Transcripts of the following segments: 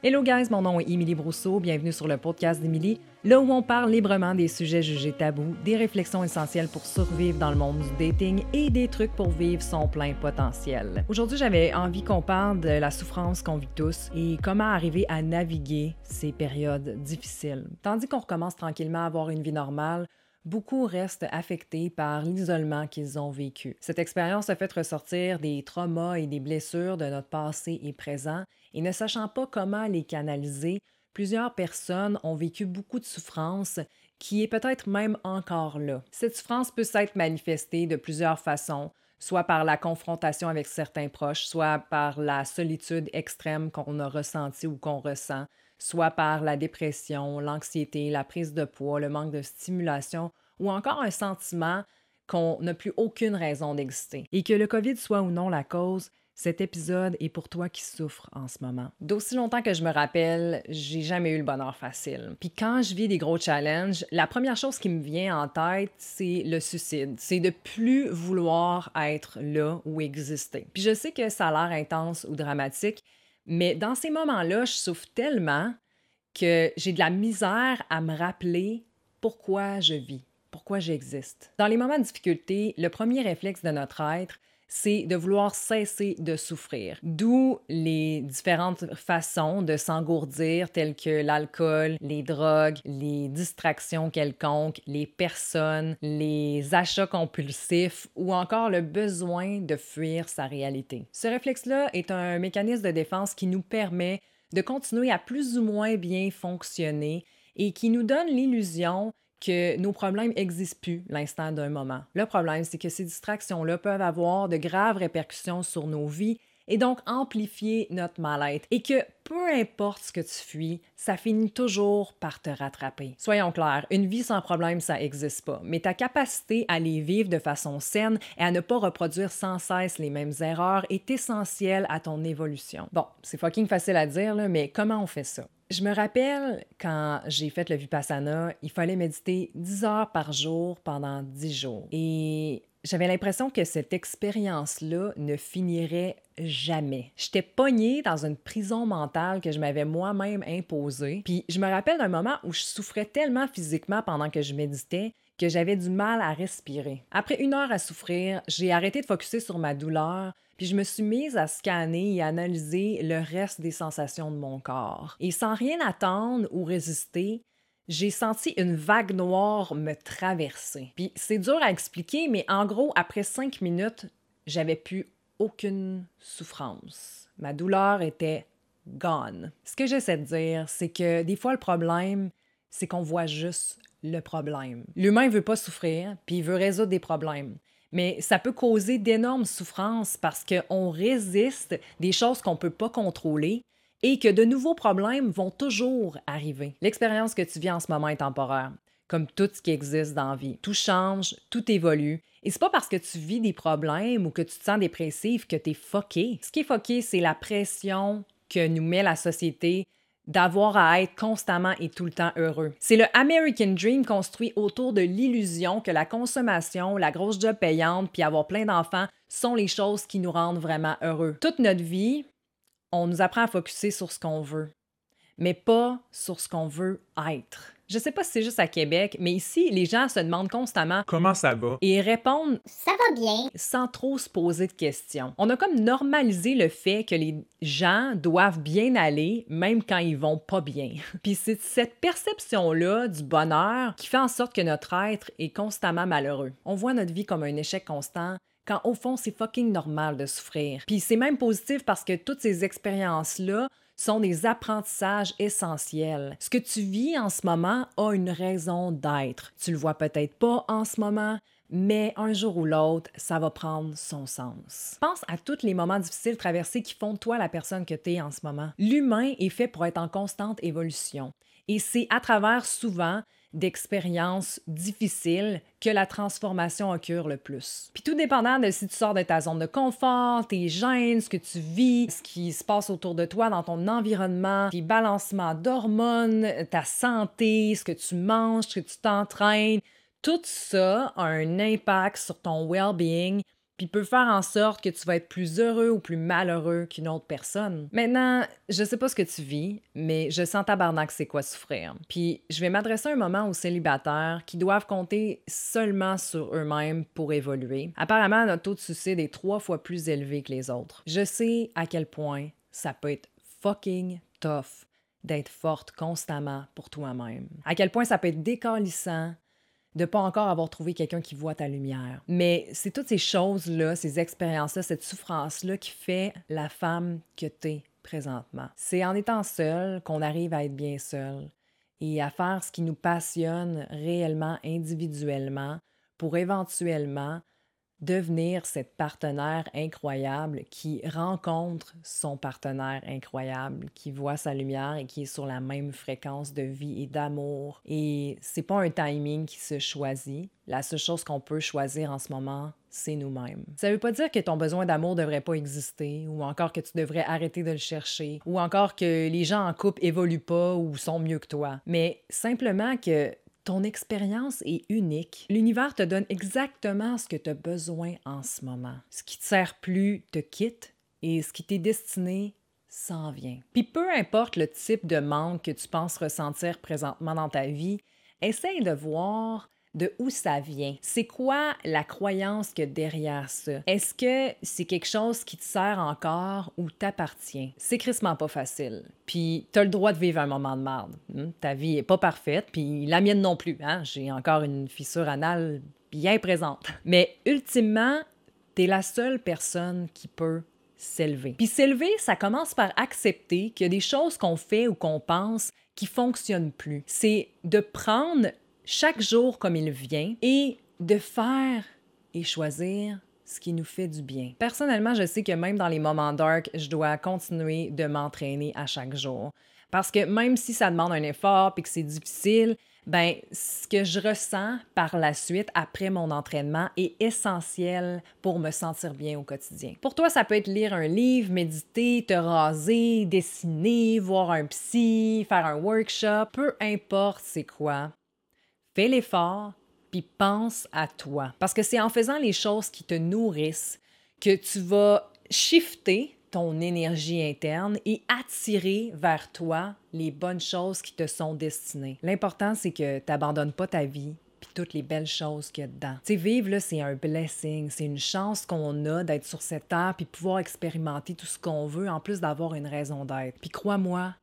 Hello guys, mon nom est Émilie Brousseau, bienvenue sur le podcast d'Émilie, là où on parle librement des sujets jugés tabous, des réflexions essentielles pour survivre dans le monde du dating et des trucs pour vivre son plein potentiel. Aujourd'hui, j'avais envie qu'on parle de la souffrance qu'on vit tous et comment arriver à naviguer ces périodes difficiles. Tandis qu'on recommence tranquillement à avoir une vie normale, beaucoup restent affectés par l'isolement qu'ils ont vécu. Cette expérience a fait ressortir des traumas et des blessures de notre passé et présent, et ne sachant pas comment les canaliser, plusieurs personnes ont vécu beaucoup de souffrance qui est peut-être même encore là. Cette souffrance peut s'être manifestée de plusieurs façons, soit par la confrontation avec certains proches, soit par la solitude extrême qu'on a ressentie ou qu'on ressent, soit par la dépression, l'anxiété, la prise de poids, le manque de stimulation ou encore un sentiment qu'on n'a plus aucune raison d'exister. Et que le COVID soit ou non la cause, cet épisode est pour toi qui souffres en ce moment. D'aussi longtemps que je me rappelle, j'ai jamais eu le bonheur facile. Puis quand je vis des gros challenges, la première chose qui me vient en tête, c'est le suicide. C'est de plus vouloir être là ou exister. Puis je sais que ça a l'air intense ou dramatique, mais dans ces moments-là, je souffre tellement que j'ai de la misère à me rappeler pourquoi je vis, pourquoi j'existe. Dans les moments de difficulté, le premier réflexe de notre être, c'est de vouloir cesser de souffrir. D'où les différentes façons de s'engourdir, telles que l'alcool, les drogues, les distractions quelconques, les personnes, les achats compulsifs ou encore le besoin de fuir sa réalité. Ce réflexe-là est un mécanisme de défense qui nous permet de continuer à plus ou moins bien fonctionner et qui nous donne l'illusion que nos problèmes n'existent plus l'instant d'un moment. Le problème, c'est que ces distractions-là peuvent avoir de graves répercussions sur nos vies et donc amplifier notre mal-être. Et que peu importe ce que tu fuis, ça finit toujours par te rattraper. Soyons clairs, une vie sans problème, ça n'existe pas. Mais ta capacité à les vivre de façon saine et à ne pas reproduire sans cesse les mêmes erreurs est essentielle à ton évolution. Bon, c'est fucking facile à dire, mais comment on fait ça? Je me rappelle quand j'ai fait le Vipassana, il fallait méditer 10 heures par jour pendant 10 jours. Et j'avais l'impression que cette expérience-là ne finirait jamais. J'étais pognée dans une prison mentale que je m'avais moi-même imposée. Puis je me rappelle d'un moment où je souffrais tellement physiquement pendant que je méditais que j'avais du mal à respirer. Après une heure à souffrir, j'ai arrêté de focuser sur ma douleur, puis je me suis mise à scanner et analyser le reste des sensations de mon corps. Et sans rien attendre ou résister, j'ai senti une vague noire me traverser. Puis c'est dur à expliquer, mais en gros, après cinq minutes, j'avais plus aucune souffrance. Ma douleur était gone. Ce que j'essaie de dire, c'est que des fois, le problème, c'est qu'on voit juste le problème. L'humain veut pas souffrir, puis il veut résoudre des problèmes. Mais ça peut causer d'énormes souffrances parce qu'on résiste des choses qu'on ne peut pas contrôler et que de nouveaux problèmes vont toujours arriver. L'expérience que tu vis en ce moment est temporaire, comme tout ce qui existe dans la vie. Tout change, tout évolue. Et c'est pas parce que tu vis des problèmes ou que tu te sens dépressif que tu es fucké. Ce qui est fucké, c'est la pression que nous met la société d'avoir à être constamment et tout le temps heureux. C'est le American Dream construit autour de l'illusion que la consommation, la grosse job payante, puis avoir plein d'enfants sont les choses qui nous rendent vraiment heureux. Toute notre vie, on nous apprend à focuser sur ce qu'on veut, mais pas sur ce qu'on veut être. Je sais pas si c'est juste à Québec, mais ici, les gens se demandent constamment Comment ça va? Et répondent Ça va bien. sans trop se poser de questions. On a comme normalisé le fait que les gens doivent bien aller, même quand ils vont pas bien. Puis c'est cette perception-là du bonheur qui fait en sorte que notre être est constamment malheureux. On voit notre vie comme un échec constant, quand au fond, c'est fucking normal de souffrir. Puis c'est même positif parce que toutes ces expériences-là sont des apprentissages essentiels. Ce que tu vis en ce moment a une raison d'être. Tu le vois peut-être pas en ce moment, mais un jour ou l'autre, ça va prendre son sens. Pense à tous les moments difficiles traversés qui font de toi la personne que tu es en ce moment. L'humain est fait pour être en constante évolution. Et c'est à travers souvent d'expériences difficiles que la transformation occure le plus. Puis tout dépendant de si tu sors de ta zone de confort, tes gènes, ce que tu vis, ce qui se passe autour de toi dans ton environnement, tes balancements d'hormones, ta santé, ce que tu manges, ce que tu t'entraînes, tout ça a un impact sur ton well-being puis peut faire en sorte que tu vas être plus heureux ou plus malheureux qu'une autre personne. Maintenant, je sais pas ce que tu vis, mais je sens tabarnak c'est quoi souffrir. Puis je vais m'adresser un moment aux célibataires qui doivent compter seulement sur eux-mêmes pour évoluer. Apparemment, notre taux de suicide est trois fois plus élevé que les autres. Je sais à quel point ça peut être fucking tough d'être forte constamment pour toi-même. À quel point ça peut être décalissant de pas encore avoir trouvé quelqu'un qui voit ta lumière. Mais c'est toutes ces choses-là, ces expériences-là, cette souffrance-là qui fait la femme que tu es présentement. C'est en étant seul qu'on arrive à être bien seul et à faire ce qui nous passionne réellement individuellement pour éventuellement devenir cette partenaire incroyable qui rencontre son partenaire incroyable, qui voit sa lumière et qui est sur la même fréquence de vie et d'amour. Et c'est pas un timing qui se choisit. La seule chose qu'on peut choisir en ce moment, c'est nous-mêmes. Ça veut pas dire que ton besoin d'amour devrait pas exister, ou encore que tu devrais arrêter de le chercher, ou encore que les gens en couple évoluent pas ou sont mieux que toi, mais simplement que ton expérience est unique. L'univers te donne exactement ce que tu as besoin en ce moment. Ce qui te sert plus te quitte et ce qui t'est destiné s'en vient. Puis peu importe le type de manque que tu penses ressentir présentement dans ta vie, essaye de voir de où ça vient. C'est quoi la croyance que derrière ça? Est-ce que c'est quelque chose qui te sert encore ou t'appartient? C'est crissement pas facile. Puis t'as le droit de vivre un moment de merde. Hmm? Ta vie est pas parfaite, puis la mienne non plus. Hein? J'ai encore une fissure anale bien présente. Mais ultimement, t'es la seule personne qui peut s'élever. Puis s'élever, ça commence par accepter qu'il y a des choses qu'on fait ou qu'on pense qui fonctionnent plus. C'est de prendre chaque jour comme il vient et de faire et choisir ce qui nous fait du bien. Personnellement, je sais que même dans les moments dark, je dois continuer de m'entraîner à chaque jour. Parce que même si ça demande un effort et que c'est difficile, ben ce que je ressens par la suite après mon entraînement est essentiel pour me sentir bien au quotidien. Pour toi, ça peut être lire un livre, méditer, te raser, dessiner, voir un psy, faire un workshop, peu importe c'est quoi fais l'effort, puis pense à toi. Parce que c'est en faisant les choses qui te nourrissent que tu vas shifter ton énergie interne et attirer vers toi les bonnes choses qui te sont destinées. L'important, c'est que tu n'abandonnes pas ta vie puis toutes les belles choses qu'il y a dedans. Tu sais, vivre, là, c'est un blessing, c'est une chance qu'on a d'être sur cette terre puis pouvoir expérimenter tout ce qu'on veut en plus d'avoir une raison d'être. Puis crois-moi,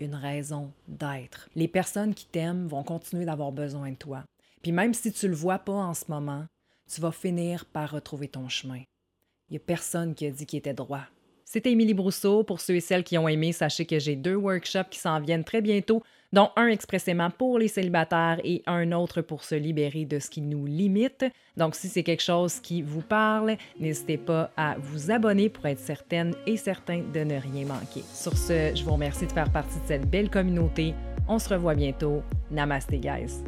une raison d'être. Les personnes qui t'aiment vont continuer d'avoir besoin de toi. Puis même si tu le vois pas en ce moment, tu vas finir par retrouver ton chemin. Il n'y a personne qui a dit qu'il était droit. C'était Émilie Brousseau. Pour ceux et celles qui ont aimé, sachez que j'ai deux workshops qui s'en viennent très bientôt dont un expressément pour les célibataires et un autre pour se libérer de ce qui nous limite. Donc, si c'est quelque chose qui vous parle, n'hésitez pas à vous abonner pour être certaine et certain de ne rien manquer. Sur ce, je vous remercie de faire partie de cette belle communauté. On se revoit bientôt. Namaste, guys.